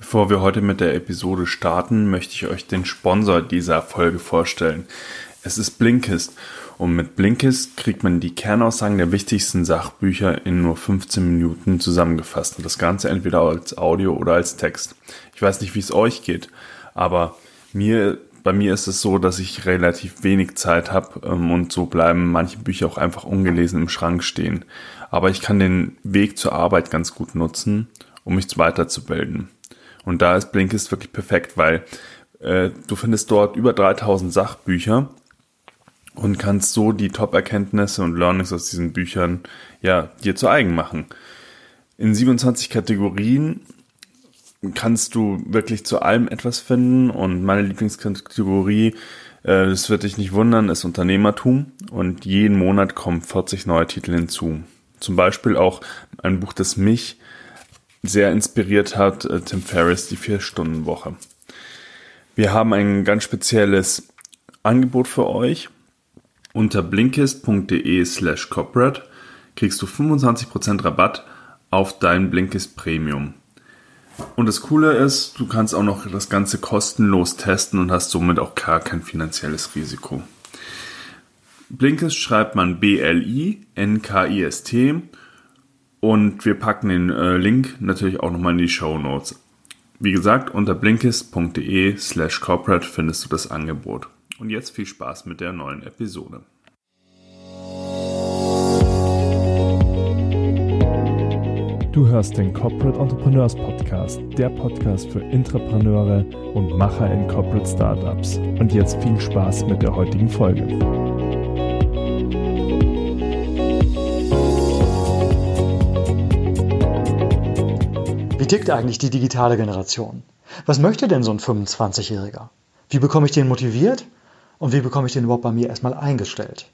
Bevor wir heute mit der Episode starten, möchte ich euch den Sponsor dieser Folge vorstellen. Es ist Blinkist und mit Blinkist kriegt man die Kernaussagen der wichtigsten Sachbücher in nur 15 Minuten zusammengefasst und das Ganze entweder als Audio oder als Text. Ich weiß nicht, wie es euch geht, aber mir bei mir ist es so, dass ich relativ wenig Zeit habe ähm, und so bleiben manche Bücher auch einfach ungelesen im Schrank stehen. Aber ich kann den Weg zur Arbeit ganz gut nutzen, um mich weiterzubilden. Und da ist Blinkist wirklich perfekt, weil äh, du findest dort über 3000 Sachbücher und kannst so die Top-Erkenntnisse und Learnings aus diesen Büchern ja dir zu eigen machen. In 27 Kategorien kannst du wirklich zu allem etwas finden und meine Lieblingskategorie, äh, das wird dich nicht wundern, ist Unternehmertum und jeden Monat kommen 40 neue Titel hinzu. Zum Beispiel auch ein Buch, das mich sehr inspiriert hat, äh, Tim Ferriss, die Vier-Stunden-Woche. Wir haben ein ganz spezielles Angebot für euch. Unter blinkist.de slash corporate kriegst du 25% Rabatt auf dein Blinkist Premium. Und das Coole ist, du kannst auch noch das Ganze kostenlos testen und hast somit auch gar kein finanzielles Risiko. Blinkist schreibt man B-L-I-N-K-I-S-T und wir packen den äh, Link natürlich auch nochmal in die Show Notes. Wie gesagt, unter blinkist.de slash corporate findest du das Angebot. Und jetzt viel Spaß mit der neuen Episode. Du hörst den Corporate Entrepreneurs Podcast, der Podcast für Intrapreneure und Macher in Corporate Startups. Und jetzt viel Spaß mit der heutigen Folge. Tickt eigentlich die digitale Generation? Was möchte denn so ein 25-Jähriger? Wie bekomme ich den motiviert? Und wie bekomme ich den überhaupt bei mir erstmal eingestellt?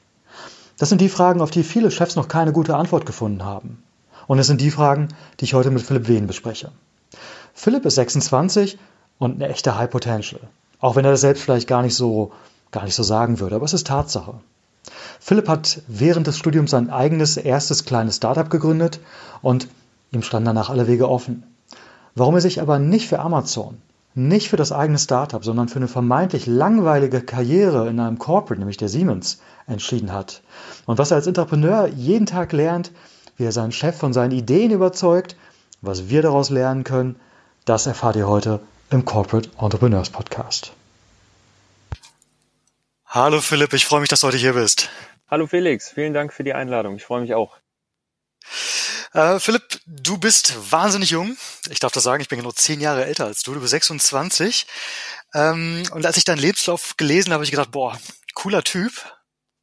Das sind die Fragen, auf die viele Chefs noch keine gute Antwort gefunden haben. Und es sind die Fragen, die ich heute mit Philipp Wehn bespreche. Philipp ist 26 und eine echte High Potential. Auch wenn er das selbst vielleicht gar nicht so, gar nicht so sagen würde, aber es ist Tatsache. Philipp hat während des Studiums sein eigenes erstes kleines Startup gegründet und ihm standen danach alle Wege offen. Warum er sich aber nicht für Amazon, nicht für das eigene Startup, sondern für eine vermeintlich langweilige Karriere in einem Corporate, nämlich der Siemens, entschieden hat. Und was er als Entrepreneur jeden Tag lernt, wie er seinen Chef von seinen Ideen überzeugt, was wir daraus lernen können, das erfahrt ihr heute im Corporate Entrepreneurs Podcast. Hallo Philipp, ich freue mich, dass du heute hier bist. Hallo Felix, vielen Dank für die Einladung. Ich freue mich auch. Äh, Philipp, du bist wahnsinnig jung. Ich darf das sagen, ich bin genau zehn Jahre älter als du. Du bist 26. Ähm, und als ich deinen Lebenslauf gelesen habe, habe ich gedacht, boah, cooler Typ.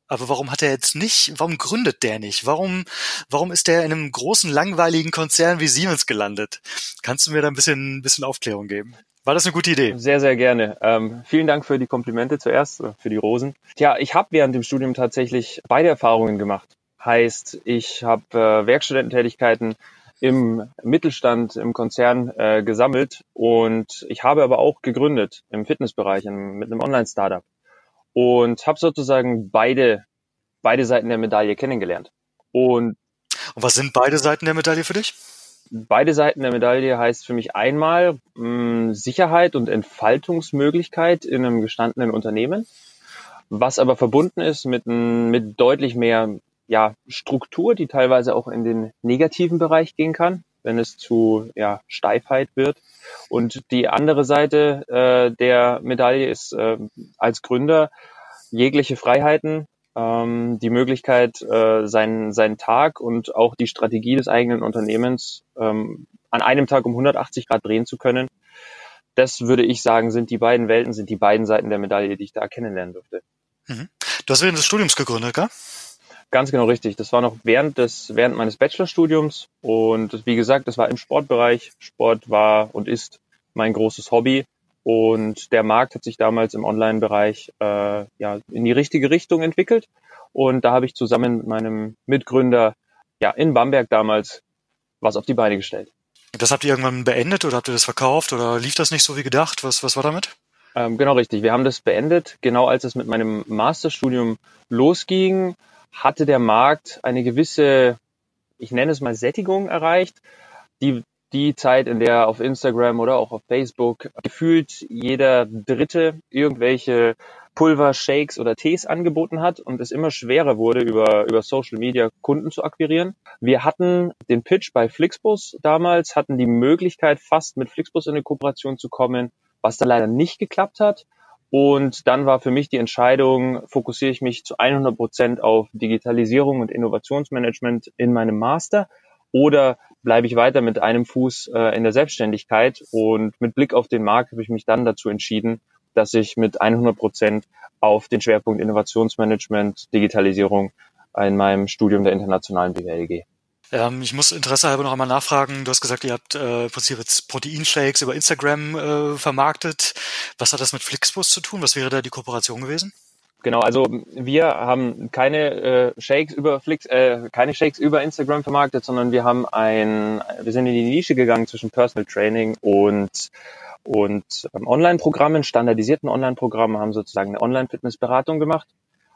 Aber warum hat er jetzt nicht, warum gründet der nicht? Warum, warum ist der in einem großen, langweiligen Konzern wie Siemens gelandet? Kannst du mir da ein bisschen, ein bisschen Aufklärung geben? War das eine gute Idee? Sehr, sehr gerne. Ähm, vielen Dank für die Komplimente zuerst, für die Rosen. Tja, ich habe während dem Studium tatsächlich beide Erfahrungen gemacht. Heißt, ich habe äh, Werkstudententätigkeiten im Mittelstand, im Konzern äh, gesammelt und ich habe aber auch gegründet im Fitnessbereich im, mit einem Online-Startup und habe sozusagen beide, beide Seiten der Medaille kennengelernt. Und, und was sind beide Seiten der Medaille für dich? Beide Seiten der Medaille heißt für mich einmal mh, Sicherheit und Entfaltungsmöglichkeit in einem gestandenen Unternehmen, was aber verbunden ist mit, mit deutlich mehr ja, Struktur, die teilweise auch in den negativen Bereich gehen kann, wenn es zu ja, Steifheit wird. Und die andere Seite äh, der Medaille ist äh, als Gründer jegliche Freiheiten, ähm, die Möglichkeit, äh, seinen, seinen Tag und auch die Strategie des eigenen Unternehmens ähm, an einem Tag um 180 Grad drehen zu können. Das würde ich sagen, sind die beiden Welten, sind die beiden Seiten der Medaille, die ich da kennenlernen durfte. Mhm. Du hast während des Studiums gegründet, gell? Ganz genau richtig. Das war noch während des, während meines Bachelorstudiums und wie gesagt, das war im Sportbereich. Sport war und ist mein großes Hobby und der Markt hat sich damals im Online-Bereich äh, ja in die richtige Richtung entwickelt und da habe ich zusammen mit meinem Mitgründer ja in Bamberg damals was auf die Beine gestellt. Das habt ihr irgendwann beendet oder habt ihr das verkauft oder lief das nicht so wie gedacht? Was, was war damit? Ähm, genau richtig. Wir haben das beendet, genau als es mit meinem Masterstudium losging hatte der Markt eine gewisse, ich nenne es mal Sättigung erreicht. Die, die Zeit, in der auf Instagram oder auch auf Facebook gefühlt jeder Dritte irgendwelche Pulver, Shakes oder Tees angeboten hat und es immer schwerer wurde, über, über Social Media Kunden zu akquirieren. Wir hatten den Pitch bei Flixbus damals, hatten die Möglichkeit, fast mit Flixbus in eine Kooperation zu kommen, was da leider nicht geklappt hat. Und dann war für mich die Entscheidung, fokussiere ich mich zu 100 Prozent auf Digitalisierung und Innovationsmanagement in meinem Master oder bleibe ich weiter mit einem Fuß äh, in der Selbstständigkeit. Und mit Blick auf den Markt habe ich mich dann dazu entschieden, dass ich mit 100 Prozent auf den Schwerpunkt Innovationsmanagement, Digitalisierung in meinem Studium der internationalen BWL gehe. Ähm, ich muss Interesse halber noch einmal nachfragen. Du hast gesagt, ihr habt äh, im Prinzip jetzt Proteinshakes über Instagram äh, vermarktet. Was hat das mit Flixbus zu tun? Was wäre da die Kooperation gewesen? Genau, also wir haben keine äh, Shakes über Flix, äh, keine Shakes über Instagram vermarktet, sondern wir haben ein, wir sind in die Nische gegangen zwischen Personal Training und und ähm, Online-Programmen, standardisierten Online-Programmen, haben sozusagen eine Online-Fitness-Beratung gemacht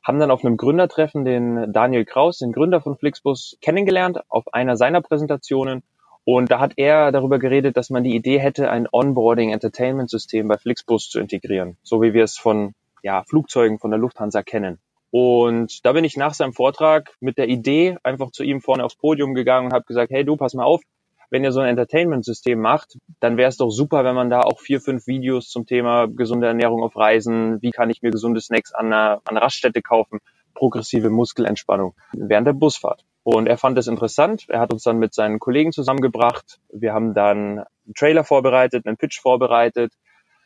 haben dann auf einem Gründertreffen den Daniel Kraus, den Gründer von Flixbus, kennengelernt auf einer seiner Präsentationen. Und da hat er darüber geredet, dass man die Idee hätte, ein Onboarding-Entertainment-System bei Flixbus zu integrieren, so wie wir es von ja, Flugzeugen von der Lufthansa kennen. Und da bin ich nach seinem Vortrag mit der Idee einfach zu ihm vorne aufs Podium gegangen und habe gesagt, hey du, pass mal auf, wenn ihr so ein Entertainment-System macht, dann wäre es doch super, wenn man da auch vier, fünf Videos zum Thema gesunde Ernährung auf Reisen, wie kann ich mir gesunde Snacks an einer, an einer Raststätte kaufen, progressive Muskelentspannung während der Busfahrt. Und er fand es interessant. Er hat uns dann mit seinen Kollegen zusammengebracht. Wir haben dann einen Trailer vorbereitet, einen Pitch vorbereitet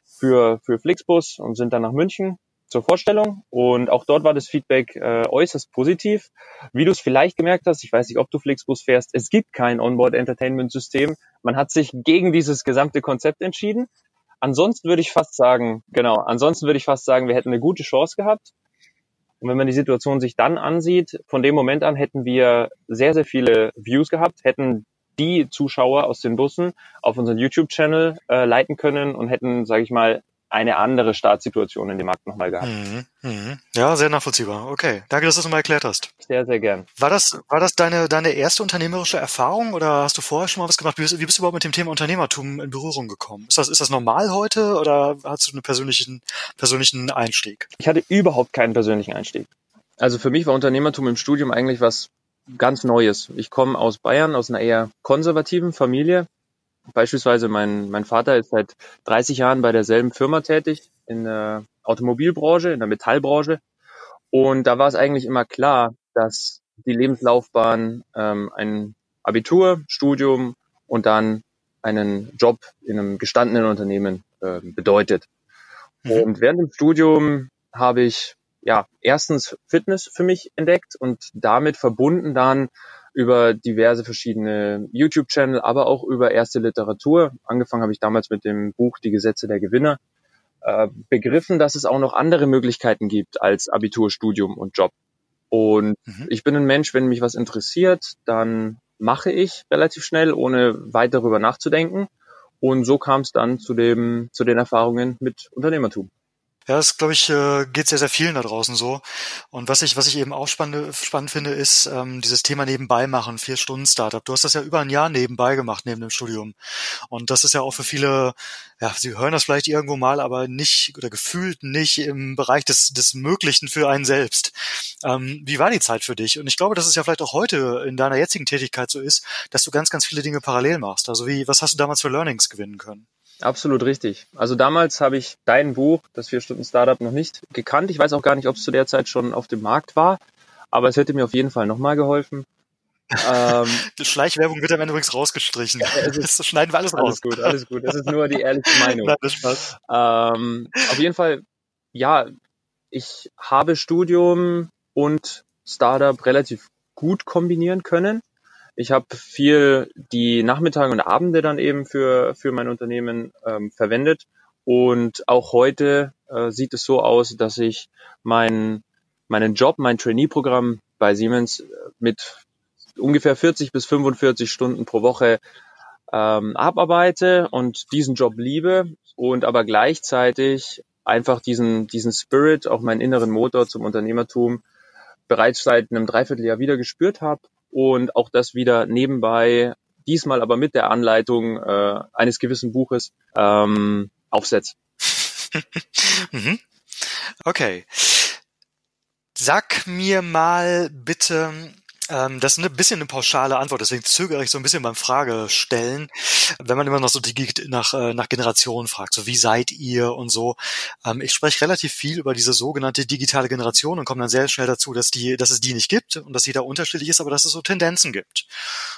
für, für Flixbus und sind dann nach München zur Vorstellung und auch dort war das Feedback äh, äußerst positiv. Wie du es vielleicht gemerkt hast, ich weiß nicht, ob du Flixbus fährst, es gibt kein Onboard-Entertainment-System. Man hat sich gegen dieses gesamte Konzept entschieden. Ansonsten würde ich fast sagen, genau, ansonsten würde ich fast sagen, wir hätten eine gute Chance gehabt. Und wenn man die Situation sich dann ansieht, von dem Moment an hätten wir sehr, sehr viele Views gehabt, hätten die Zuschauer aus den Bussen auf unseren YouTube-Channel äh, leiten können und hätten, sage ich mal, eine andere Startsituation in dem Markt nochmal gehabt. Mhm, mhm. Ja, sehr nachvollziehbar. Okay, danke, dass du es nochmal erklärt hast. Sehr, sehr gern. War das, war das deine, deine erste unternehmerische Erfahrung oder hast du vorher schon mal was gemacht? Wie bist, wie bist du überhaupt mit dem Thema Unternehmertum in Berührung gekommen? Ist das, ist das normal heute oder hast du einen persönlichen, persönlichen Einstieg? Ich hatte überhaupt keinen persönlichen Einstieg. Also für mich war Unternehmertum im Studium eigentlich was ganz Neues. Ich komme aus Bayern, aus einer eher konservativen Familie. Beispielsweise mein, mein Vater ist seit 30 Jahren bei derselben Firma tätig, in der Automobilbranche, in der Metallbranche. Und da war es eigentlich immer klar, dass die Lebenslaufbahn ähm, ein Abitur, Studium und dann einen Job in einem gestandenen Unternehmen äh, bedeutet. Mhm. Und während dem Studium habe ich ja erstens Fitness für mich entdeckt und damit verbunden dann über diverse verschiedene YouTube-Channel, aber auch über erste Literatur. Angefangen habe ich damals mit dem Buch Die Gesetze der Gewinner. Äh, begriffen, dass es auch noch andere Möglichkeiten gibt als Abitur, Studium und Job. Und mhm. ich bin ein Mensch, wenn mich was interessiert, dann mache ich relativ schnell, ohne weit darüber nachzudenken. Und so kam es dann zu dem, zu den Erfahrungen mit Unternehmertum. Ja, das glaube ich äh, geht sehr sehr vielen da draußen so. Und was ich was ich eben auch spannend spannend finde, ist ähm, dieses Thema nebenbei machen, vier Stunden Startup. Du hast das ja über ein Jahr nebenbei gemacht neben dem Studium. Und das ist ja auch für viele, ja, sie hören das vielleicht irgendwo mal, aber nicht oder gefühlt nicht im Bereich des des Möglichen für einen selbst. Ähm, wie war die Zeit für dich? Und ich glaube, dass es ja vielleicht auch heute in deiner jetzigen Tätigkeit so ist, dass du ganz ganz viele Dinge parallel machst. Also wie was hast du damals für Learnings gewinnen können? Absolut richtig. Also damals habe ich dein Buch, das Vier-Stunden-Startup, noch nicht gekannt. Ich weiß auch gar nicht, ob es zu der Zeit schon auf dem Markt war, aber es hätte mir auf jeden Fall nochmal geholfen. ähm, die Schleichwerbung wird am Ende übrigens rausgestrichen. Ist, das schneiden wir alles raus. Alles gut, alles gut. Das ist nur die ehrliche Meinung. Nein, das Spaß. Ähm, auf jeden Fall, ja, ich habe Studium und Startup relativ gut kombinieren können. Ich habe viel die Nachmittage und Abende dann eben für, für mein Unternehmen ähm, verwendet. Und auch heute äh, sieht es so aus, dass ich mein, meinen Job, mein Trainee-Programm bei Siemens äh, mit ungefähr 40 bis 45 Stunden pro Woche ähm, abarbeite und diesen Job liebe und aber gleichzeitig einfach diesen, diesen Spirit, auch meinen inneren Motor zum Unternehmertum bereits seit einem Dreivierteljahr wieder gespürt habe und auch das wieder nebenbei diesmal aber mit der Anleitung äh, eines gewissen Buches ähm, aufsetze. mhm. Okay. Sag mir mal bitte, ähm, das ist ein bisschen eine pauschale Antwort, deswegen zögere ich so ein bisschen beim Fragestellen, wenn man immer noch so die, nach, äh, nach Generationen fragt, so wie seid ihr und so. Ähm, ich spreche relativ viel über diese sogenannte digitale Generation und komme dann sehr schnell dazu, dass die, dass es die nicht gibt und dass jeder unterschiedlich ist, aber dass es so Tendenzen gibt.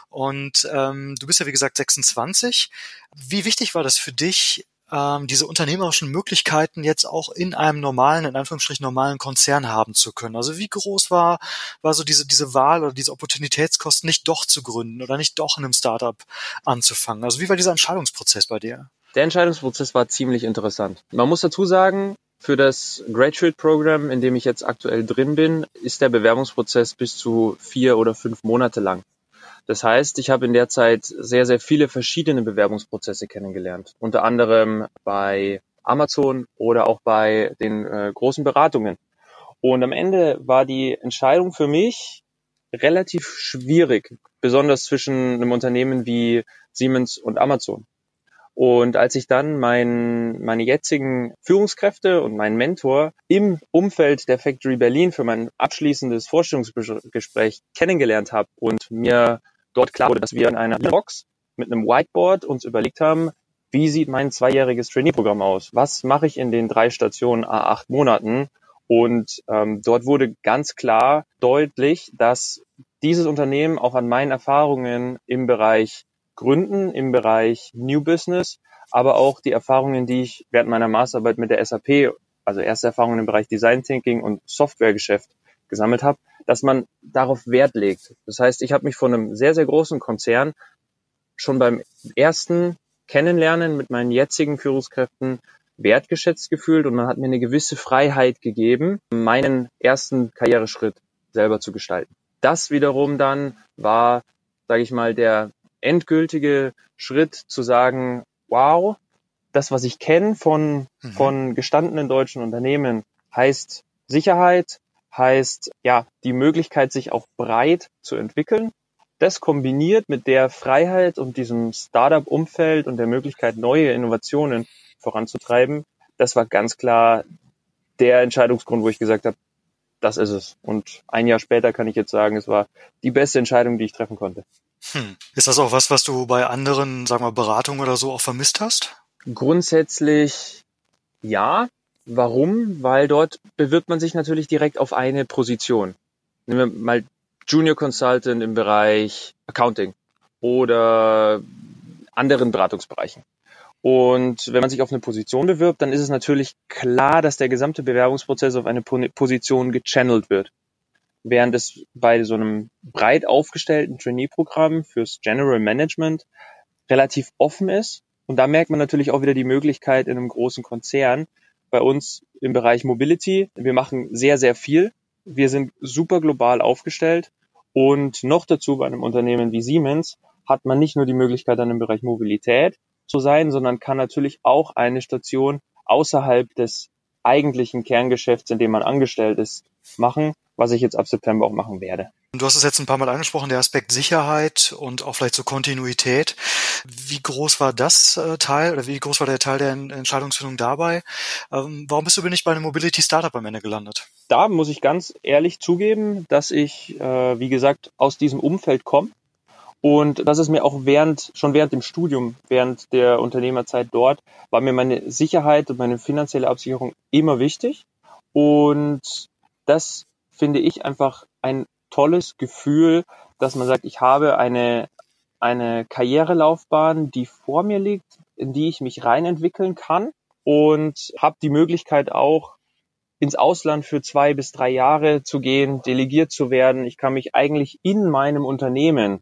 Und ähm, du bist ja wie gesagt 26. Wie wichtig war das für dich, ähm, diese unternehmerischen Möglichkeiten jetzt auch in einem normalen, in Anführungsstrichen normalen Konzern haben zu können. Also wie groß war, war so diese, diese Wahl oder diese Opportunitätskosten, nicht doch zu gründen oder nicht doch in einem Startup anzufangen? Also wie war dieser Entscheidungsprozess bei dir? Der Entscheidungsprozess war ziemlich interessant. Man muss dazu sagen, für das Graduate Program, in dem ich jetzt aktuell drin bin, ist der Bewerbungsprozess bis zu vier oder fünf Monate lang. Das heißt, ich habe in der Zeit sehr, sehr viele verschiedene Bewerbungsprozesse kennengelernt. Unter anderem bei Amazon oder auch bei den äh, großen Beratungen. Und am Ende war die Entscheidung für mich relativ schwierig, besonders zwischen einem Unternehmen wie Siemens und Amazon. Und als ich dann mein, meine jetzigen Führungskräfte und meinen Mentor im Umfeld der Factory Berlin für mein abschließendes Vorstellungsgespräch kennengelernt habe und mir dort klar wurde, dass wir in einer Box mit einem Whiteboard uns überlegt haben, wie sieht mein zweijähriges Trainee-Programm aus? Was mache ich in den drei Stationen a acht Monaten? Und ähm, dort wurde ganz klar deutlich, dass dieses Unternehmen auch an meinen Erfahrungen im Bereich Gründen, im Bereich New Business, aber auch die Erfahrungen, die ich während meiner Masterarbeit mit der SAP, also erste Erfahrungen im Bereich Design Thinking und Softwaregeschäft gesammelt habe, dass man darauf Wert legt. Das heißt, ich habe mich von einem sehr, sehr großen Konzern schon beim ersten Kennenlernen mit meinen jetzigen Führungskräften wertgeschätzt gefühlt und man hat mir eine gewisse Freiheit gegeben, meinen ersten Karriereschritt selber zu gestalten. Das wiederum dann war, sage ich mal, der endgültige Schritt zu sagen, wow, das, was ich kenne von, mhm. von gestandenen deutschen Unternehmen, heißt Sicherheit, heißt ja die Möglichkeit, sich auch breit zu entwickeln. Das kombiniert mit der Freiheit und diesem Startup-Umfeld und der Möglichkeit, neue Innovationen voranzutreiben, das war ganz klar der Entscheidungsgrund, wo ich gesagt habe, das ist es. Und ein Jahr später kann ich jetzt sagen, es war die beste Entscheidung, die ich treffen konnte. Hm. Ist das auch was, was du bei anderen, sagen wir, Beratungen oder so auch vermisst hast? Grundsätzlich ja. Warum? Weil dort bewirbt man sich natürlich direkt auf eine Position. Nehmen wir mal Junior Consultant im Bereich Accounting oder anderen Beratungsbereichen. Und wenn man sich auf eine Position bewirbt, dann ist es natürlich klar, dass der gesamte Bewerbungsprozess auf eine Position gechannelt wird. Während es bei so einem breit aufgestellten Trainee-Programm fürs General Management relativ offen ist. Und da merkt man natürlich auch wieder die Möglichkeit in einem großen Konzern, bei uns im Bereich Mobility. Wir machen sehr, sehr viel. Wir sind super global aufgestellt und noch dazu bei einem Unternehmen wie Siemens hat man nicht nur die Möglichkeit, dann im Bereich Mobilität zu sein, sondern kann natürlich auch eine Station außerhalb des eigentlichen Kerngeschäfts, in dem man angestellt ist, machen, was ich jetzt ab September auch machen werde. Du hast es jetzt ein paar Mal angesprochen, der Aspekt Sicherheit und auch vielleicht so Kontinuität. Wie groß war das äh, Teil oder wie groß war der Teil der Entscheidungsfindung dabei? Ähm, warum bist du nicht bei einem Mobility Startup am Ende gelandet? Da muss ich ganz ehrlich zugeben, dass ich, äh, wie gesagt, aus diesem Umfeld komme. Und das ist mir auch während, schon während dem Studium, während der Unternehmerzeit dort, war mir meine Sicherheit und meine finanzielle Absicherung immer wichtig. Und das finde ich einfach ein tolles Gefühl, dass man sagt, ich habe eine, eine Karrierelaufbahn, die vor mir liegt, in die ich mich reinentwickeln kann und habe die Möglichkeit auch ins Ausland für zwei bis drei Jahre zu gehen, delegiert zu werden. Ich kann mich eigentlich in meinem Unternehmen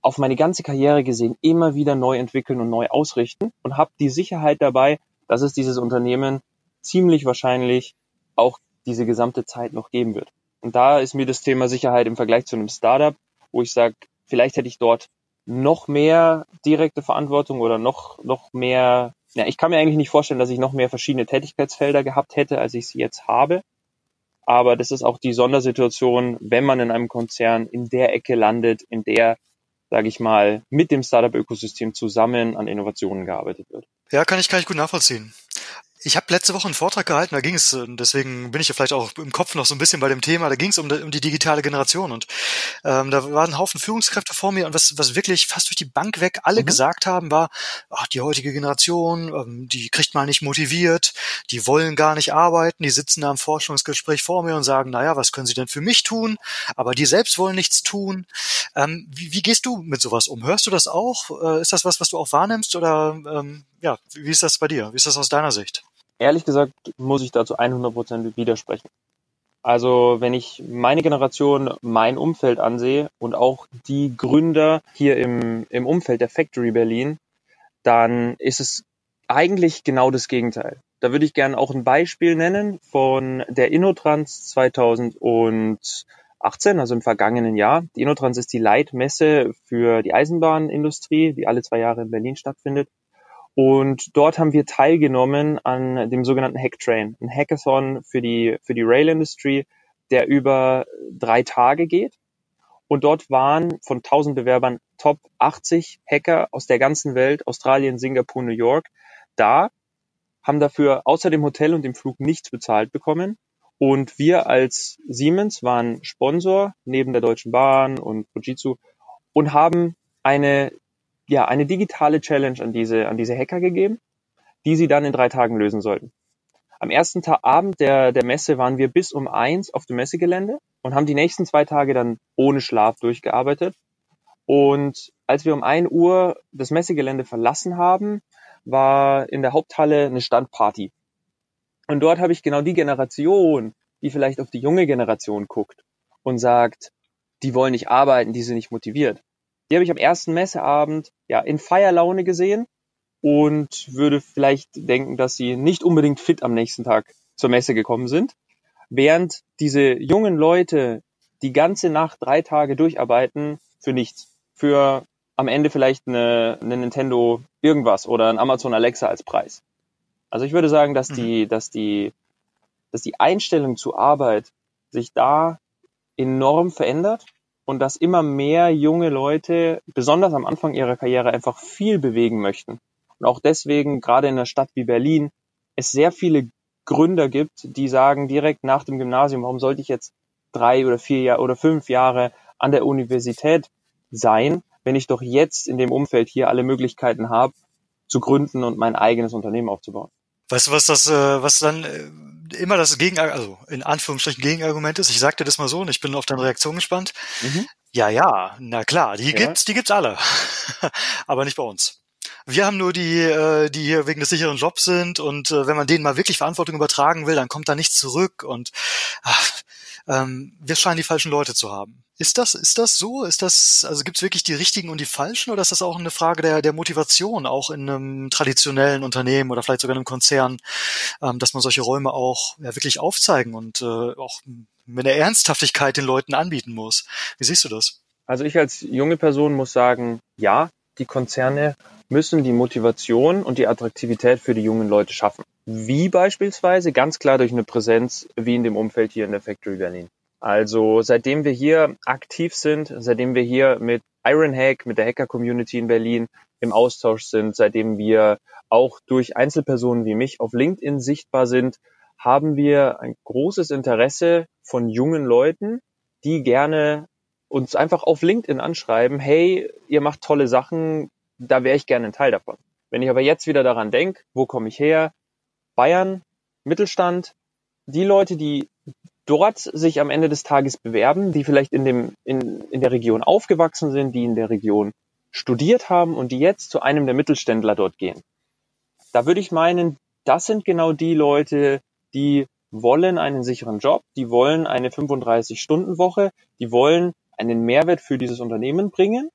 auf meine ganze Karriere gesehen immer wieder neu entwickeln und neu ausrichten und habe die Sicherheit dabei, dass es dieses Unternehmen ziemlich wahrscheinlich auch diese gesamte Zeit noch geben wird. Und da ist mir das Thema Sicherheit im Vergleich zu einem Startup, wo ich sage, vielleicht hätte ich dort noch mehr direkte Verantwortung oder noch, noch mehr, ja, ich kann mir eigentlich nicht vorstellen, dass ich noch mehr verschiedene Tätigkeitsfelder gehabt hätte, als ich sie jetzt habe. Aber das ist auch die Sondersituation, wenn man in einem Konzern in der Ecke landet, in der sage ich mal, mit dem Startup-Ökosystem zusammen an Innovationen gearbeitet wird. Ja, kann ich, kann ich gut nachvollziehen. Ich habe letzte Woche einen Vortrag gehalten, da ging es, äh, deswegen bin ich ja vielleicht auch im Kopf noch so ein bisschen bei dem Thema, da ging es um, um, die digitale Generation und ähm, da waren ein Haufen Führungskräfte vor mir und was, was wirklich fast durch die Bank weg alle mhm. gesagt haben, war, ach, die heutige Generation, ähm, die kriegt mal nicht motiviert, die wollen gar nicht arbeiten, die sitzen da im Forschungsgespräch vor mir und sagen, naja, was können sie denn für mich tun? Aber die selbst wollen nichts tun. Ähm, wie, wie gehst du mit sowas um? Hörst du das auch? Äh, ist das was, was du auch wahrnimmst oder ähm, ja, wie ist das bei dir? Wie ist das aus deiner Sicht? Ehrlich gesagt muss ich dazu 100% widersprechen. Also wenn ich meine Generation, mein Umfeld ansehe und auch die Gründer hier im, im Umfeld der Factory Berlin, dann ist es eigentlich genau das Gegenteil. Da würde ich gerne auch ein Beispiel nennen von der Innotrans 2018, also im vergangenen Jahr. Die Innotrans ist die Leitmesse für die Eisenbahnindustrie, die alle zwei Jahre in Berlin stattfindet. Und dort haben wir teilgenommen an dem sogenannten Hacktrain, ein Hackathon für die, für die Rail Industry, der über drei Tage geht. Und dort waren von 1000 Bewerbern Top 80 Hacker aus der ganzen Welt, Australien, Singapur, New York, da, haben dafür außer dem Hotel und dem Flug nichts bezahlt bekommen. Und wir als Siemens waren Sponsor neben der Deutschen Bahn und Fujitsu und haben eine ja, eine digitale Challenge an diese, an diese Hacker gegeben, die sie dann in drei Tagen lösen sollten. Am ersten Tag, Abend der, der Messe waren wir bis um eins auf dem Messegelände und haben die nächsten zwei Tage dann ohne Schlaf durchgearbeitet. Und als wir um ein Uhr das Messegelände verlassen haben, war in der Haupthalle eine Standparty. Und dort habe ich genau die Generation, die vielleicht auf die junge Generation guckt und sagt, die wollen nicht arbeiten, die sind nicht motiviert. Die habe ich am ersten Messeabend ja in Feierlaune gesehen und würde vielleicht denken, dass sie nicht unbedingt fit am nächsten Tag zur Messe gekommen sind. Während diese jungen Leute die ganze Nacht drei Tage durcharbeiten für nichts. Für am Ende vielleicht eine, eine Nintendo irgendwas oder ein Amazon Alexa als Preis. Also ich würde sagen, dass die, mhm. dass die, dass die Einstellung zur Arbeit sich da enorm verändert und dass immer mehr junge Leute, besonders am Anfang ihrer Karriere, einfach viel bewegen möchten. Und auch deswegen, gerade in einer Stadt wie Berlin, es sehr viele Gründer gibt, die sagen direkt nach dem Gymnasium, warum sollte ich jetzt drei oder vier Jahre oder fünf Jahre an der Universität sein, wenn ich doch jetzt in dem Umfeld hier alle Möglichkeiten habe, zu gründen und mein eigenes Unternehmen aufzubauen. Weißt du, was das, äh, was dann äh, immer das Gegen, also in Anführungsstrichen Gegenargument ist? Ich sagte das mal so und ich bin auf deine Reaktion gespannt. Mhm. Ja, ja, na klar, die ja. gibt's, die gibt's alle, aber nicht bei uns. Wir haben nur die, äh, die hier wegen des sicheren Jobs sind und wenn man denen mal wirklich Verantwortung übertragen will, dann kommt da nichts zurück und ach, ähm, wir scheinen die falschen Leute zu haben. Ist das, ist das so? Ist das, also gibt es wirklich die richtigen und die falschen oder ist das auch eine Frage der, der Motivation, auch in einem traditionellen Unternehmen oder vielleicht sogar in einem Konzern, ähm, dass man solche Räume auch ja, wirklich aufzeigen und äh, auch mit einer Ernsthaftigkeit den Leuten anbieten muss? Wie siehst du das? Also ich als junge Person muss sagen, ja, die Konzerne müssen die Motivation und die Attraktivität für die jungen Leute schaffen. Wie beispielsweise? Ganz klar durch eine Präsenz wie in dem Umfeld hier in der Factory Berlin. Also seitdem wir hier aktiv sind, seitdem wir hier mit Ironhack, mit der Hacker-Community in Berlin im Austausch sind, seitdem wir auch durch Einzelpersonen wie mich auf LinkedIn sichtbar sind, haben wir ein großes Interesse von jungen Leuten, die gerne uns einfach auf LinkedIn anschreiben, hey, ihr macht tolle Sachen, da wäre ich gerne ein Teil davon. Wenn ich aber jetzt wieder daran denke, wo komme ich her? Bayern, Mittelstand, die Leute, die dort sich am Ende des Tages bewerben, die vielleicht in, dem, in, in der Region aufgewachsen sind, die in der Region studiert haben und die jetzt zu einem der Mittelständler dort gehen. Da würde ich meinen, das sind genau die Leute, die wollen einen sicheren Job, die wollen eine 35-Stunden-Woche, die wollen einen Mehrwert für dieses Unternehmen bringen,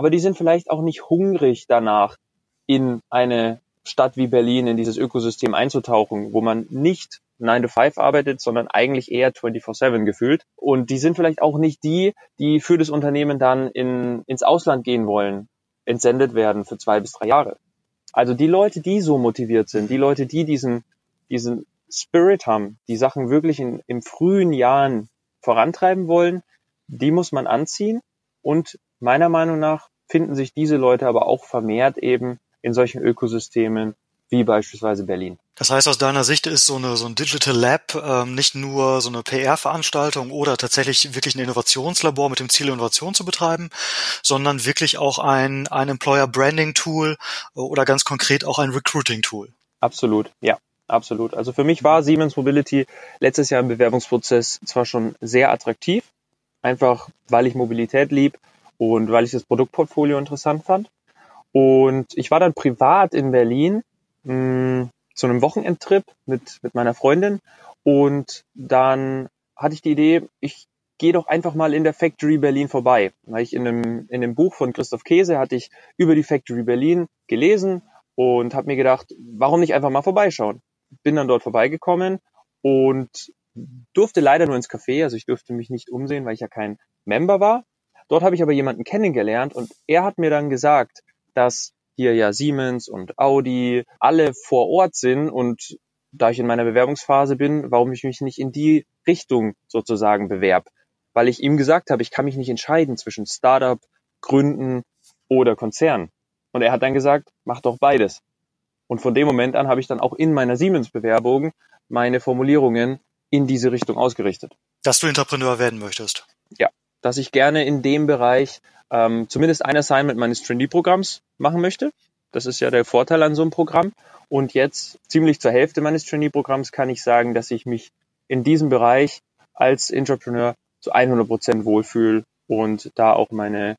aber die sind vielleicht auch nicht hungrig danach, in eine Stadt wie Berlin, in dieses Ökosystem einzutauchen, wo man nicht 9 to 5 arbeitet, sondern eigentlich eher 24-7 gefühlt. Und die sind vielleicht auch nicht die, die für das Unternehmen dann in, ins Ausland gehen wollen, entsendet werden für zwei bis drei Jahre. Also die Leute, die so motiviert sind, die Leute, die diesen, diesen Spirit haben, die Sachen wirklich in, in frühen Jahren vorantreiben wollen, die muss man anziehen und meiner Meinung nach finden sich diese Leute aber auch vermehrt eben in solchen Ökosystemen wie beispielsweise Berlin. Das heißt, aus deiner Sicht ist so, eine, so ein Digital Lab ähm, nicht nur so eine PR-Veranstaltung oder tatsächlich wirklich ein Innovationslabor mit dem Ziel, Innovation zu betreiben, sondern wirklich auch ein, ein Employer Branding Tool oder ganz konkret auch ein Recruiting Tool. Absolut, ja. Absolut. Also für mich war Siemens Mobility letztes Jahr im Bewerbungsprozess zwar schon sehr attraktiv, einfach weil ich Mobilität lieb und weil ich das Produktportfolio interessant fand. Und ich war dann privat in Berlin mh, hm, zu einem Wochenendtrip mit, mit meiner Freundin und dann hatte ich die Idee, ich gehe doch einfach mal in der Factory Berlin vorbei. Weil ich in einem, in dem Buch von Christoph Käse hatte ich über die Factory Berlin gelesen und habe mir gedacht, warum nicht einfach mal vorbeischauen? Bin dann dort vorbeigekommen und durfte leider nur ins Café, also ich durfte mich nicht umsehen, weil ich ja kein Member war. Dort habe ich aber jemanden kennengelernt und er hat mir dann gesagt, dass hier ja Siemens und Audi alle vor Ort sind und da ich in meiner Bewerbungsphase bin, warum ich mich nicht in die Richtung sozusagen bewerb. Weil ich ihm gesagt habe, ich kann mich nicht entscheiden zwischen Startup, Gründen oder Konzern. Und er hat dann gesagt, mach doch beides. Und von dem Moment an habe ich dann auch in meiner Siemens-Bewerbung meine Formulierungen in diese Richtung ausgerichtet. Dass du Entrepreneur werden möchtest. Ja, dass ich gerne in dem Bereich ähm, zumindest ein Assignment meines Trainee-Programms machen möchte. Das ist ja der Vorteil an so einem Programm. Und jetzt ziemlich zur Hälfte meines Trainee-Programms kann ich sagen, dass ich mich in diesem Bereich als Entrepreneur zu 100 Prozent wohlfühle und da auch meine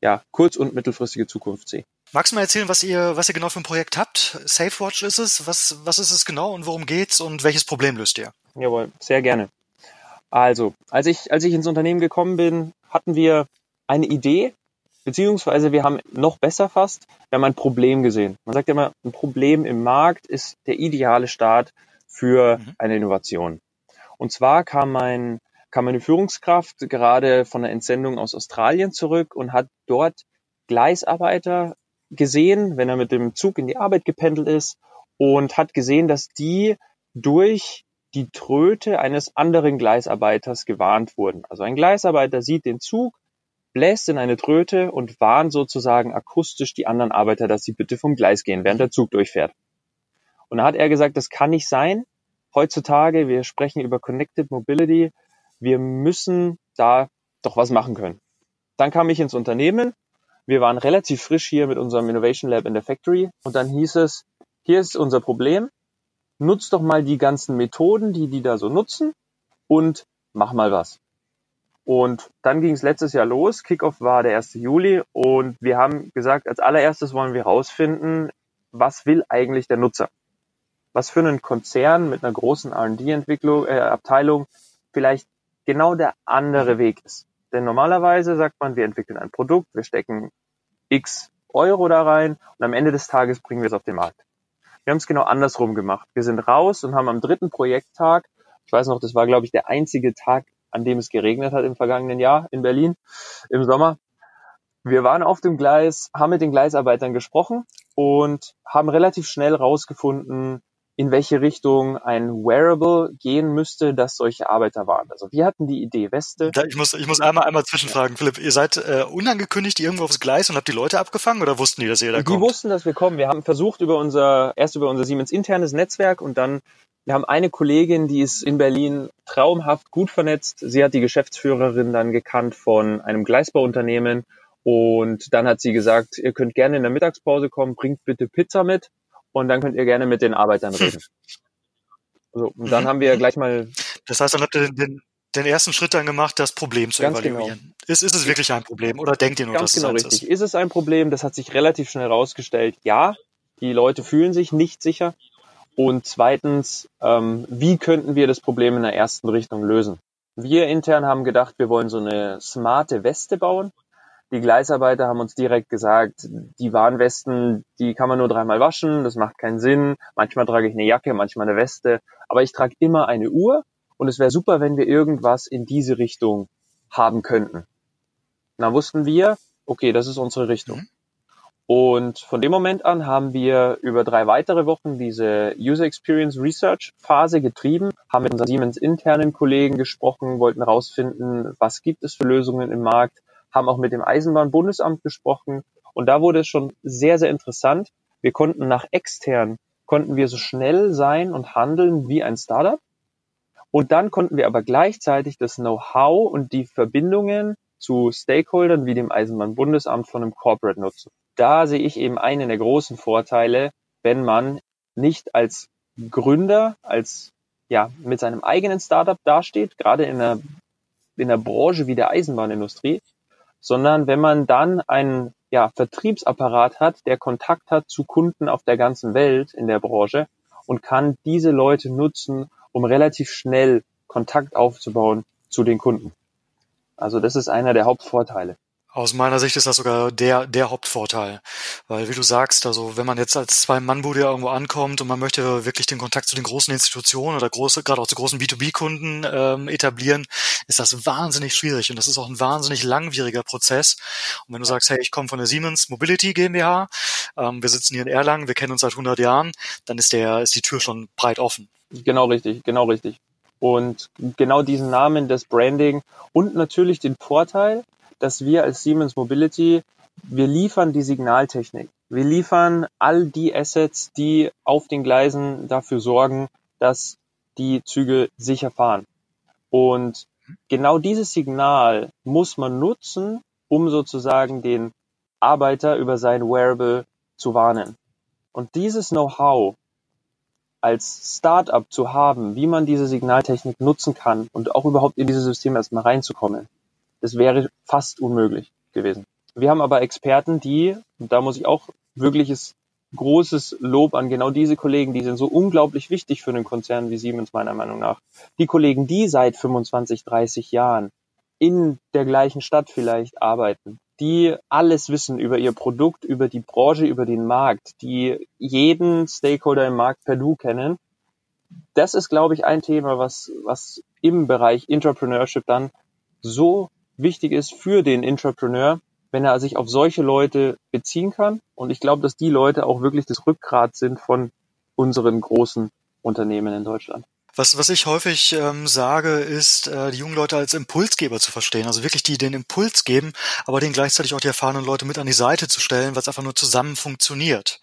ja, kurz- und mittelfristige Zukunft sehe. Magst du mal erzählen, was ihr, was ihr genau für ein Projekt habt? SafeWatch ist es? Was, was ist es genau und worum geht's und welches Problem löst ihr? Jawohl, sehr gerne. Also, als ich, als ich ins Unternehmen gekommen bin, hatten wir eine Idee, beziehungsweise wir haben noch besser fast, wir haben ein Problem gesehen. Man sagt ja immer, ein Problem im Markt ist der ideale Start für mhm. eine Innovation. Und zwar kam mein, kam meine Führungskraft gerade von der Entsendung aus Australien zurück und hat dort Gleisarbeiter gesehen, wenn er mit dem Zug in die Arbeit gependelt ist und hat gesehen, dass die durch die Tröte eines anderen Gleisarbeiters gewarnt wurden. Also ein Gleisarbeiter sieht den Zug, bläst in eine Tröte und warnt sozusagen akustisch die anderen Arbeiter, dass sie bitte vom Gleis gehen, während der Zug durchfährt. Und da hat er gesagt, das kann nicht sein. Heutzutage, wir sprechen über Connected Mobility, wir müssen da doch was machen können. Dann kam ich ins Unternehmen. Wir waren relativ frisch hier mit unserem Innovation Lab in der Factory und dann hieß es, hier ist unser Problem. Nutz doch mal die ganzen Methoden, die die da so nutzen und mach mal was. Und dann ging es letztes Jahr los. Kickoff war der 1. Juli und wir haben gesagt, als allererstes wollen wir herausfinden, was will eigentlich der Nutzer? Was für einen Konzern mit einer großen R&D-Entwicklung, äh, Abteilung vielleicht genau der andere Weg ist. Denn normalerweise sagt man, wir entwickeln ein Produkt, wir stecken x Euro da rein und am Ende des Tages bringen wir es auf den Markt. Wir haben es genau andersrum gemacht. Wir sind raus und haben am dritten Projekttag, ich weiß noch, das war glaube ich der einzige Tag an dem es geregnet hat im vergangenen Jahr in Berlin im Sommer. Wir waren auf dem Gleis, haben mit den Gleisarbeitern gesprochen und haben relativ schnell rausgefunden, in welche Richtung ein Wearable gehen müsste, dass solche Arbeiter waren. Also wir hatten die Idee Weste. Ich muss, ich muss einmal, einmal zwischenfragen, Philipp. Ihr seid äh, unangekündigt irgendwo aufs Gleis und habt die Leute abgefangen oder wussten die, dass ihr da die kommt? Die wussten, dass wir kommen. Wir haben versucht über unser, erst über unser Siemens internes Netzwerk und dann wir haben eine Kollegin, die ist in Berlin traumhaft gut vernetzt. Sie hat die Geschäftsführerin dann gekannt von einem Gleisbauunternehmen und dann hat sie gesagt, ihr könnt gerne in der Mittagspause kommen, bringt bitte Pizza mit und dann könnt ihr gerne mit den Arbeitern reden. So, und dann mhm. haben wir gleich mal. Das heißt, dann habt ihr den, den, den ersten Schritt dann gemacht, das Problem zu Ganz evaluieren. Genau. Ist, ist es wirklich ein Problem oder denkt ihr nur, Ganz dass genau es richtig. Ist? ist es ein Problem? Das hat sich relativ schnell herausgestellt. Ja, die Leute fühlen sich nicht sicher. Und zweitens, ähm, wie könnten wir das Problem in der ersten Richtung lösen? Wir intern haben gedacht, wir wollen so eine smarte Weste bauen. Die Gleisarbeiter haben uns direkt gesagt, die Warnwesten, die kann man nur dreimal waschen, das macht keinen Sinn. Manchmal trage ich eine Jacke, manchmal eine Weste, aber ich trage immer eine Uhr und es wäre super, wenn wir irgendwas in diese Richtung haben könnten. Dann wussten wir, okay, das ist unsere Richtung. Mhm. Und von dem Moment an haben wir über drei weitere Wochen diese User Experience Research Phase getrieben, haben mit unseren Siemens internen Kollegen gesprochen, wollten herausfinden, was gibt es für Lösungen im Markt, haben auch mit dem Eisenbahnbundesamt gesprochen und da wurde es schon sehr, sehr interessant. Wir konnten nach extern, konnten wir so schnell sein und handeln wie ein Startup. Und dann konnten wir aber gleichzeitig das Know-how und die Verbindungen zu Stakeholdern wie dem Eisenbahnbundesamt von einem Corporate nutzen. Da sehe ich eben einen der großen Vorteile, wenn man nicht als Gründer, als ja, mit seinem eigenen Startup dasteht, gerade in einer, in einer Branche wie der Eisenbahnindustrie, sondern wenn man dann einen ja, Vertriebsapparat hat, der Kontakt hat zu Kunden auf der ganzen Welt in der Branche und kann diese Leute nutzen, um relativ schnell Kontakt aufzubauen zu den Kunden. Also das ist einer der Hauptvorteile. Aus meiner Sicht ist das sogar der, der Hauptvorteil. Weil, wie du sagst, also wenn man jetzt als Zwei-Mann-Bude irgendwo ankommt und man möchte wirklich den Kontakt zu den großen Institutionen oder große, gerade auch zu großen B2B-Kunden ähm, etablieren, ist das wahnsinnig schwierig und das ist auch ein wahnsinnig langwieriger Prozess. Und wenn du sagst, hey, ich komme von der Siemens Mobility GmbH, ähm, wir sitzen hier in Erlangen, wir kennen uns seit 100 Jahren, dann ist der, ist die Tür schon breit offen. Genau richtig, genau richtig. Und genau diesen Namen, das Branding und natürlich den Vorteil, dass wir als Siemens Mobility, wir liefern die Signaltechnik. Wir liefern all die Assets, die auf den Gleisen dafür sorgen, dass die Züge sicher fahren. Und genau dieses Signal muss man nutzen, um sozusagen den Arbeiter über sein Wearable zu warnen. Und dieses Know-how als Startup zu haben, wie man diese Signaltechnik nutzen kann und auch überhaupt in dieses System erstmal reinzukommen, das wäre fast unmöglich gewesen. Wir haben aber Experten, die, da muss ich auch wirkliches großes Lob an genau diese Kollegen, die sind so unglaublich wichtig für einen Konzern wie Siemens meiner Meinung nach. Die Kollegen, die seit 25, 30 Jahren in der gleichen Stadt vielleicht arbeiten, die alles wissen über ihr Produkt, über die Branche, über den Markt, die jeden Stakeholder im Markt per Du kennen. Das ist, glaube ich, ein Thema, was, was im Bereich Entrepreneurship dann so wichtig ist für den Entrepreneur, wenn er sich auf solche Leute beziehen kann. Und ich glaube, dass die Leute auch wirklich das Rückgrat sind von unseren großen Unternehmen in Deutschland. Was, was ich häufig ähm, sage, ist, äh, die jungen Leute als Impulsgeber zu verstehen. Also wirklich die den Impuls geben, aber den gleichzeitig auch die erfahrenen Leute mit an die Seite zu stellen, weil es einfach nur zusammen funktioniert.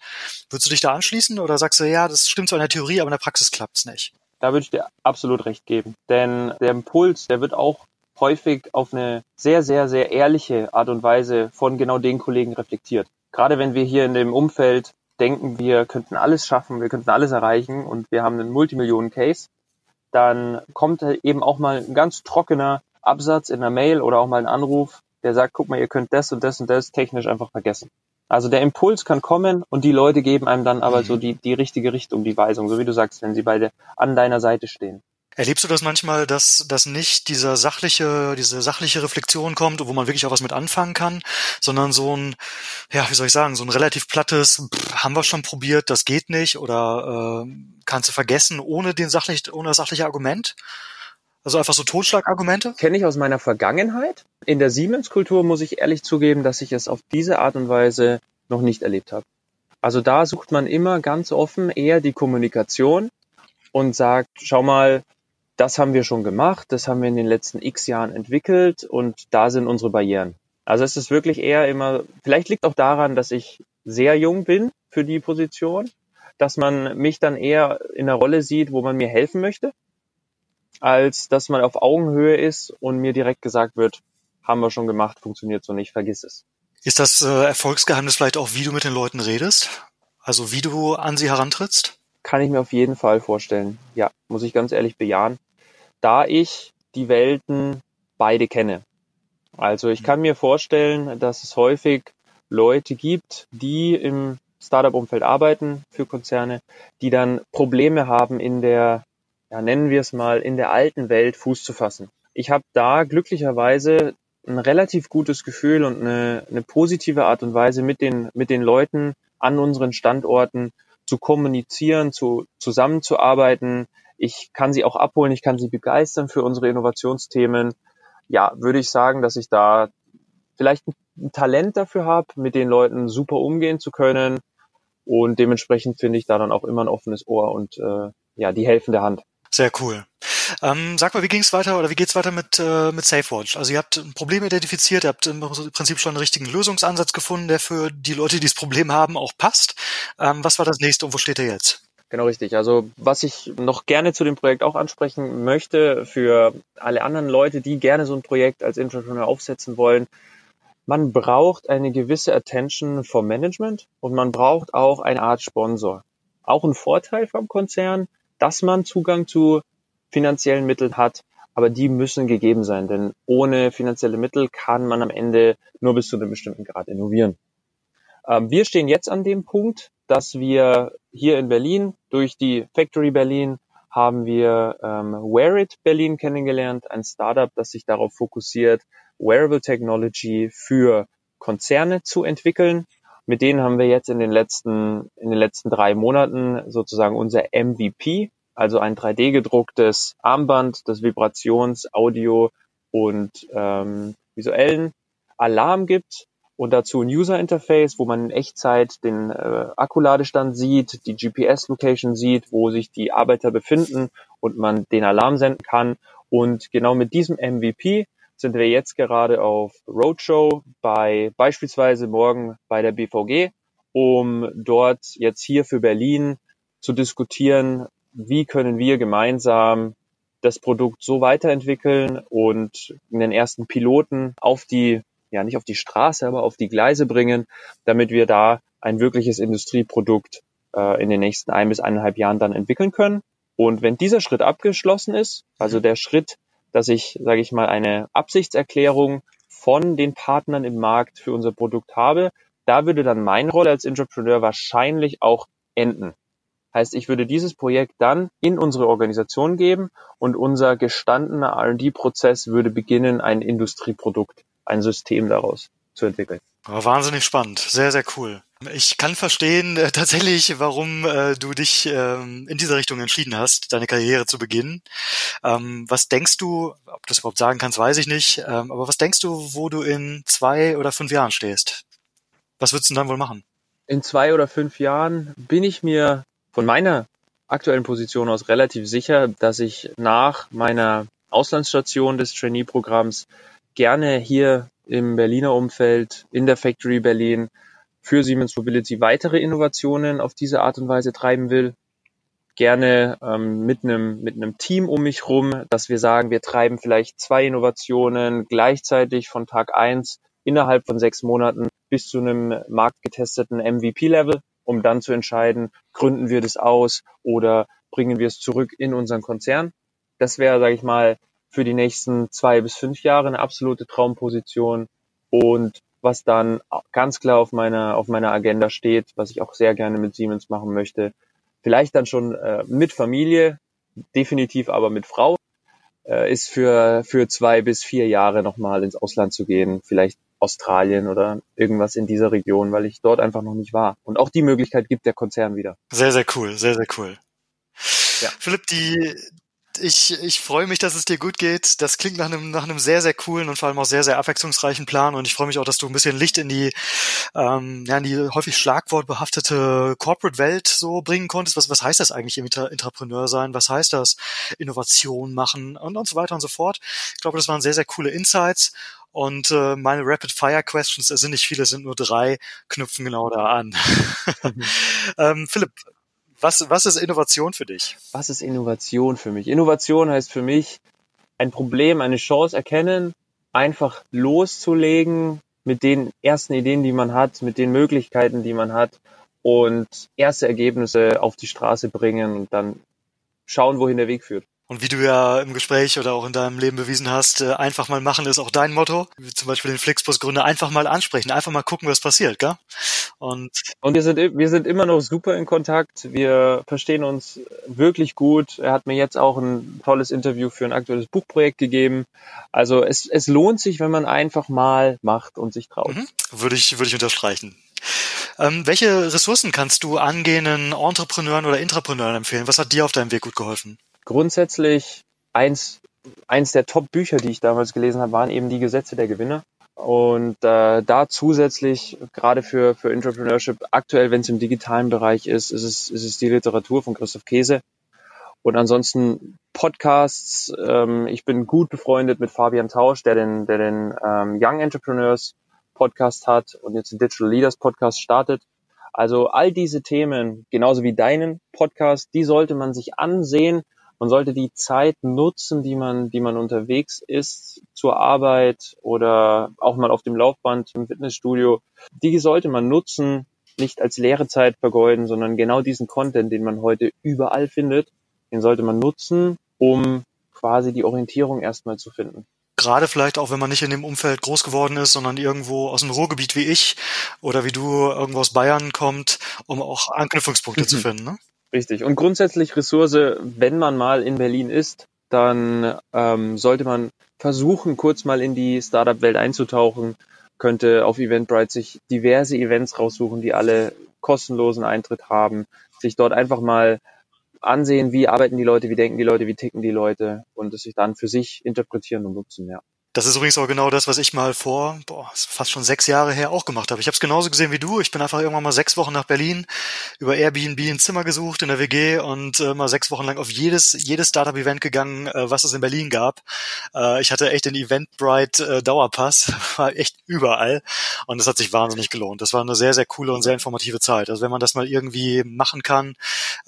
Würdest du dich da anschließen oder sagst du, ja, das stimmt zwar in der Theorie, aber in der Praxis klappt's nicht? Da würde ich dir absolut recht geben. Denn der Impuls, der wird auch häufig auf eine sehr, sehr, sehr ehrliche Art und Weise von genau den Kollegen reflektiert. Gerade wenn wir hier in dem Umfeld denken, wir könnten alles schaffen, wir könnten alles erreichen und wir haben einen Multimillionen-Case, dann kommt eben auch mal ein ganz trockener Absatz in der Mail oder auch mal ein Anruf, der sagt, guck mal, ihr könnt das und das und das technisch einfach vergessen. Also der Impuls kann kommen und die Leute geben einem dann aber mhm. so die, die richtige Richtung, die Weisung, so wie du sagst, wenn sie beide an deiner Seite stehen. Erlebst du das manchmal, dass, dass nicht dieser sachliche, diese sachliche Reflexion kommt, wo man wirklich auch was mit anfangen kann, sondern so ein, ja, wie soll ich sagen, so ein relativ plattes, pff, haben wir schon probiert, das geht nicht oder äh, kannst du vergessen, ohne den sachlich, ohne das sachliche Argument? Also einfach so Totschlagargumente? Kenne ich aus meiner Vergangenheit. In der Siemens-Kultur muss ich ehrlich zugeben, dass ich es auf diese Art und Weise noch nicht erlebt habe. Also da sucht man immer ganz offen eher die Kommunikation und sagt, schau mal, das haben wir schon gemacht, das haben wir in den letzten x Jahren entwickelt und da sind unsere Barrieren. Also es ist wirklich eher immer, vielleicht liegt auch daran, dass ich sehr jung bin für die Position, dass man mich dann eher in einer Rolle sieht, wo man mir helfen möchte, als dass man auf Augenhöhe ist und mir direkt gesagt wird, haben wir schon gemacht, funktioniert so nicht, vergiss es. Ist das äh, Erfolgsgeheimnis vielleicht auch, wie du mit den Leuten redest? Also wie du an sie herantrittst? Kann ich mir auf jeden Fall vorstellen. Ja, muss ich ganz ehrlich bejahen da ich die Welten beide kenne. Also ich kann mir vorstellen, dass es häufig Leute gibt, die im Startup-Umfeld arbeiten für Konzerne, die dann Probleme haben in der, ja, nennen wir es mal, in der alten Welt Fuß zu fassen. Ich habe da glücklicherweise ein relativ gutes Gefühl und eine, eine positive Art und Weise mit den, mit den Leuten an unseren Standorten zu kommunizieren, zu, zusammenzuarbeiten, ich kann sie auch abholen, ich kann sie begeistern für unsere Innovationsthemen. Ja, würde ich sagen, dass ich da vielleicht ein Talent dafür habe, mit den Leuten super umgehen zu können. Und dementsprechend finde ich da dann auch immer ein offenes Ohr und äh, ja, die helfende Hand. Sehr cool. Ähm, sag mal, wie ging es weiter oder wie geht's weiter mit, äh, mit SafeWatch? Also ihr habt ein Problem identifiziert, ihr habt im Prinzip schon einen richtigen Lösungsansatz gefunden, der für die Leute, die das Problem haben, auch passt. Ähm, was war das nächste und wo steht er jetzt? Genau richtig. Also was ich noch gerne zu dem Projekt auch ansprechen möchte für alle anderen Leute, die gerne so ein Projekt als Entrepreneur aufsetzen wollen, man braucht eine gewisse Attention vom Management und man braucht auch eine Art Sponsor. Auch ein Vorteil vom Konzern, dass man Zugang zu finanziellen Mitteln hat, aber die müssen gegeben sein, denn ohne finanzielle Mittel kann man am Ende nur bis zu einem bestimmten Grad innovieren. Ähm, wir stehen jetzt an dem Punkt, dass wir hier in Berlin durch die Factory Berlin haben wir ähm, Wearit Berlin kennengelernt, ein Startup, das sich darauf fokussiert, Wearable Technology für Konzerne zu entwickeln. Mit denen haben wir jetzt in den letzten, in den letzten drei Monaten sozusagen unser MVP, also ein 3D gedrucktes Armband, das Vibrations-, Audio und ähm, visuellen Alarm gibt und dazu ein User Interface, wo man in Echtzeit den äh, Akkuladestand sieht, die GPS-Location sieht, wo sich die Arbeiter befinden und man den Alarm senden kann. Und genau mit diesem MVP sind wir jetzt gerade auf Roadshow bei beispielsweise morgen bei der BVG, um dort jetzt hier für Berlin zu diskutieren, wie können wir gemeinsam das Produkt so weiterentwickeln und in den ersten Piloten auf die ja nicht auf die Straße, aber auf die Gleise bringen, damit wir da ein wirkliches Industrieprodukt äh, in den nächsten ein bis eineinhalb Jahren dann entwickeln können. Und wenn dieser Schritt abgeschlossen ist, also der Schritt, dass ich, sage ich mal, eine Absichtserklärung von den Partnern im Markt für unser Produkt habe, da würde dann meine Rolle als Entrepreneur wahrscheinlich auch enden. Heißt, ich würde dieses Projekt dann in unsere Organisation geben und unser gestandener R&D-Prozess würde beginnen, ein Industrieprodukt ein System daraus zu entwickeln. wahnsinnig spannend, sehr, sehr cool. Ich kann verstehen äh, tatsächlich, warum äh, du dich ähm, in diese Richtung entschieden hast, deine Karriere zu beginnen. Ähm, was denkst du, ob du das überhaupt sagen kannst, weiß ich nicht, ähm, aber was denkst du, wo du in zwei oder fünf Jahren stehst? Was würdest du dann wohl machen? In zwei oder fünf Jahren bin ich mir von meiner aktuellen Position aus relativ sicher, dass ich nach meiner Auslandsstation des Trainee-Programms gerne hier im Berliner Umfeld, in der Factory Berlin für Siemens Mobility weitere Innovationen auf diese Art und Weise treiben will. Gerne ähm, mit einem mit Team um mich rum, dass wir sagen, wir treiben vielleicht zwei Innovationen gleichzeitig von Tag eins innerhalb von sechs Monaten bis zu einem marktgetesteten MVP-Level, um dann zu entscheiden, gründen wir das aus oder bringen wir es zurück in unseren Konzern. Das wäre, sage ich mal, für die nächsten zwei bis fünf Jahre eine absolute Traumposition und was dann ganz klar auf meiner auf meiner Agenda steht, was ich auch sehr gerne mit Siemens machen möchte, vielleicht dann schon äh, mit Familie, definitiv aber mit Frau, äh, ist für für zwei bis vier Jahre nochmal ins Ausland zu gehen, vielleicht Australien oder irgendwas in dieser Region, weil ich dort einfach noch nicht war. Und auch die Möglichkeit gibt der Konzern wieder. Sehr, sehr cool, sehr, sehr cool. Ja. Philipp, die, ich, ich freue mich, dass es dir gut geht. Das klingt nach einem, nach einem sehr, sehr coolen und vor allem auch sehr, sehr abwechslungsreichen Plan. Und ich freue mich auch, dass du ein bisschen Licht in die, ähm, ja, in die häufig schlagwortbehaftete Corporate-Welt so bringen konntest. Was, was heißt das eigentlich im Entrepreneur sein? Was heißt das Innovation machen und, und so weiter und so fort? Ich glaube, das waren sehr, sehr coole Insights. Und äh, meine Rapid Fire Questions, es sind nicht viele, sind nur drei, knüpfen genau da an. Mhm. ähm, Philipp, was, was ist Innovation für dich? Was ist Innovation für mich? Innovation heißt für mich, ein Problem, eine Chance erkennen, einfach loszulegen mit den ersten Ideen, die man hat, mit den Möglichkeiten, die man hat und erste Ergebnisse auf die Straße bringen und dann schauen, wohin der Weg führt. Und wie du ja im Gespräch oder auch in deinem Leben bewiesen hast, äh, einfach mal machen ist auch dein Motto. Wie zum Beispiel den Flixbus-Gründer einfach mal ansprechen, einfach mal gucken, was passiert, gell? Und, und wir sind, wir sind immer noch super in Kontakt. Wir verstehen uns wirklich gut. Er hat mir jetzt auch ein tolles Interview für ein aktuelles Buchprojekt gegeben. Also es, es lohnt sich, wenn man einfach mal macht und sich traut. Mhm. Würde ich, würde ich unterstreichen. Ähm, welche Ressourcen kannst du angehenden Entrepreneuren oder Intrapreneuren empfehlen? Was hat dir auf deinem Weg gut geholfen? Grundsätzlich eins, eins der Top-Bücher, die ich damals gelesen habe, waren eben die Gesetze der Gewinner. Und äh, da zusätzlich, gerade für, für Entrepreneurship, aktuell, wenn es im digitalen Bereich ist, ist es, ist es die Literatur von Christoph Käse. Und ansonsten Podcasts. Ähm, ich bin gut befreundet mit Fabian Tausch, der den, der den ähm, Young Entrepreneurs Podcast hat und jetzt den Digital Leaders Podcast startet. Also all diese Themen, genauso wie deinen Podcast, die sollte man sich ansehen. Man sollte die Zeit nutzen, die man, die man unterwegs ist, zur Arbeit oder auch mal auf dem Laufband im Fitnessstudio. Die sollte man nutzen, nicht als leere Zeit vergeuden, sondern genau diesen Content, den man heute überall findet, den sollte man nutzen, um quasi die Orientierung erstmal zu finden. Gerade vielleicht auch, wenn man nicht in dem Umfeld groß geworden ist, sondern irgendwo aus dem Ruhrgebiet wie ich oder wie du irgendwo aus Bayern kommt, um auch Anknüpfungspunkte zu finden. Ne? Richtig. Und grundsätzlich Ressource, wenn man mal in Berlin ist, dann ähm, sollte man versuchen, kurz mal in die Startup-Welt einzutauchen, könnte auf Eventbrite sich diverse Events raussuchen, die alle kostenlosen Eintritt haben, sich dort einfach mal ansehen, wie arbeiten die Leute, wie denken die Leute, wie ticken die Leute und es sich dann für sich interpretieren und nutzen, ja. Das ist übrigens auch genau das, was ich mal vor, boah, fast schon sechs Jahre her auch gemacht habe. Ich habe es genauso gesehen wie du. Ich bin einfach irgendwann mal sechs Wochen nach Berlin über Airbnb ein Zimmer gesucht in der WG und äh, mal sechs Wochen lang auf jedes jedes Startup-Event gegangen, äh, was es in Berlin gab. Äh, ich hatte echt den Eventbrite äh, Dauerpass, war echt überall und das hat sich wahnsinnig gelohnt. Das war eine sehr sehr coole und sehr informative Zeit. Also wenn man das mal irgendwie machen kann,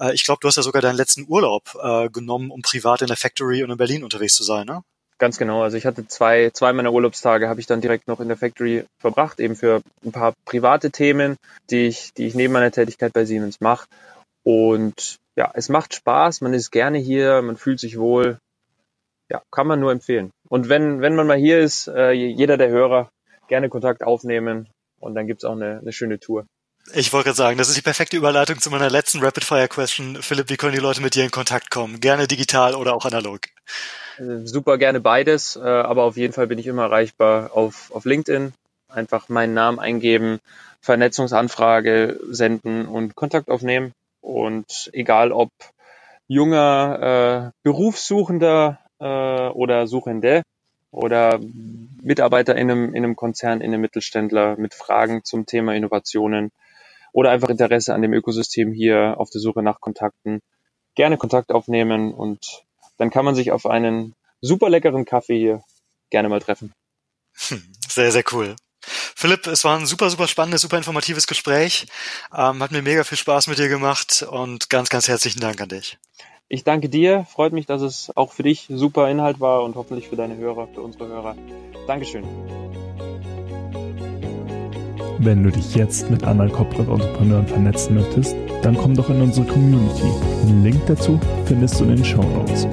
äh, ich glaube, du hast ja sogar deinen letzten Urlaub äh, genommen, um privat in der Factory und in Berlin unterwegs zu sein, ne? Ganz genau. Also ich hatte zwei, zwei meiner Urlaubstage habe ich dann direkt noch in der Factory verbracht, eben für ein paar private Themen, die ich, die ich neben meiner Tätigkeit bei Siemens mache. Und ja, es macht Spaß, man ist gerne hier, man fühlt sich wohl. Ja, kann man nur empfehlen. Und wenn, wenn man mal hier ist, äh, jeder der Hörer gerne Kontakt aufnehmen und dann gibt's auch eine, eine schöne Tour. Ich wollte gerade sagen, das ist die perfekte Überleitung zu meiner letzten Rapid Fire Question. Philipp, wie können die Leute mit dir in Kontakt kommen? Gerne digital oder auch analog? Äh, super gerne beides, äh, aber auf jeden Fall bin ich immer erreichbar auf, auf LinkedIn. Einfach meinen Namen eingeben, Vernetzungsanfrage senden und Kontakt aufnehmen. Und egal ob junger äh, Berufssuchender äh, oder Suchende oder Mitarbeiter in einem, in einem Konzern, in einem Mittelständler mit Fragen zum Thema Innovationen oder einfach Interesse an dem Ökosystem hier auf der Suche nach Kontakten, gerne Kontakt aufnehmen und dann kann man sich auf einen super leckeren Kaffee hier gerne mal treffen. Hm, sehr, sehr cool. Philipp, es war ein super, super spannendes, super informatives Gespräch. Ähm, hat mir mega viel Spaß mit dir gemacht und ganz, ganz herzlichen Dank an dich. Ich danke dir. Freut mich, dass es auch für dich super Inhalt war und hoffentlich für deine Hörer, für unsere Hörer. Dankeschön. Wenn du dich jetzt mit anderen Corporate Entrepreneuren vernetzen möchtest, dann komm doch in unsere Community. Den Link dazu findest du in den Show Notes.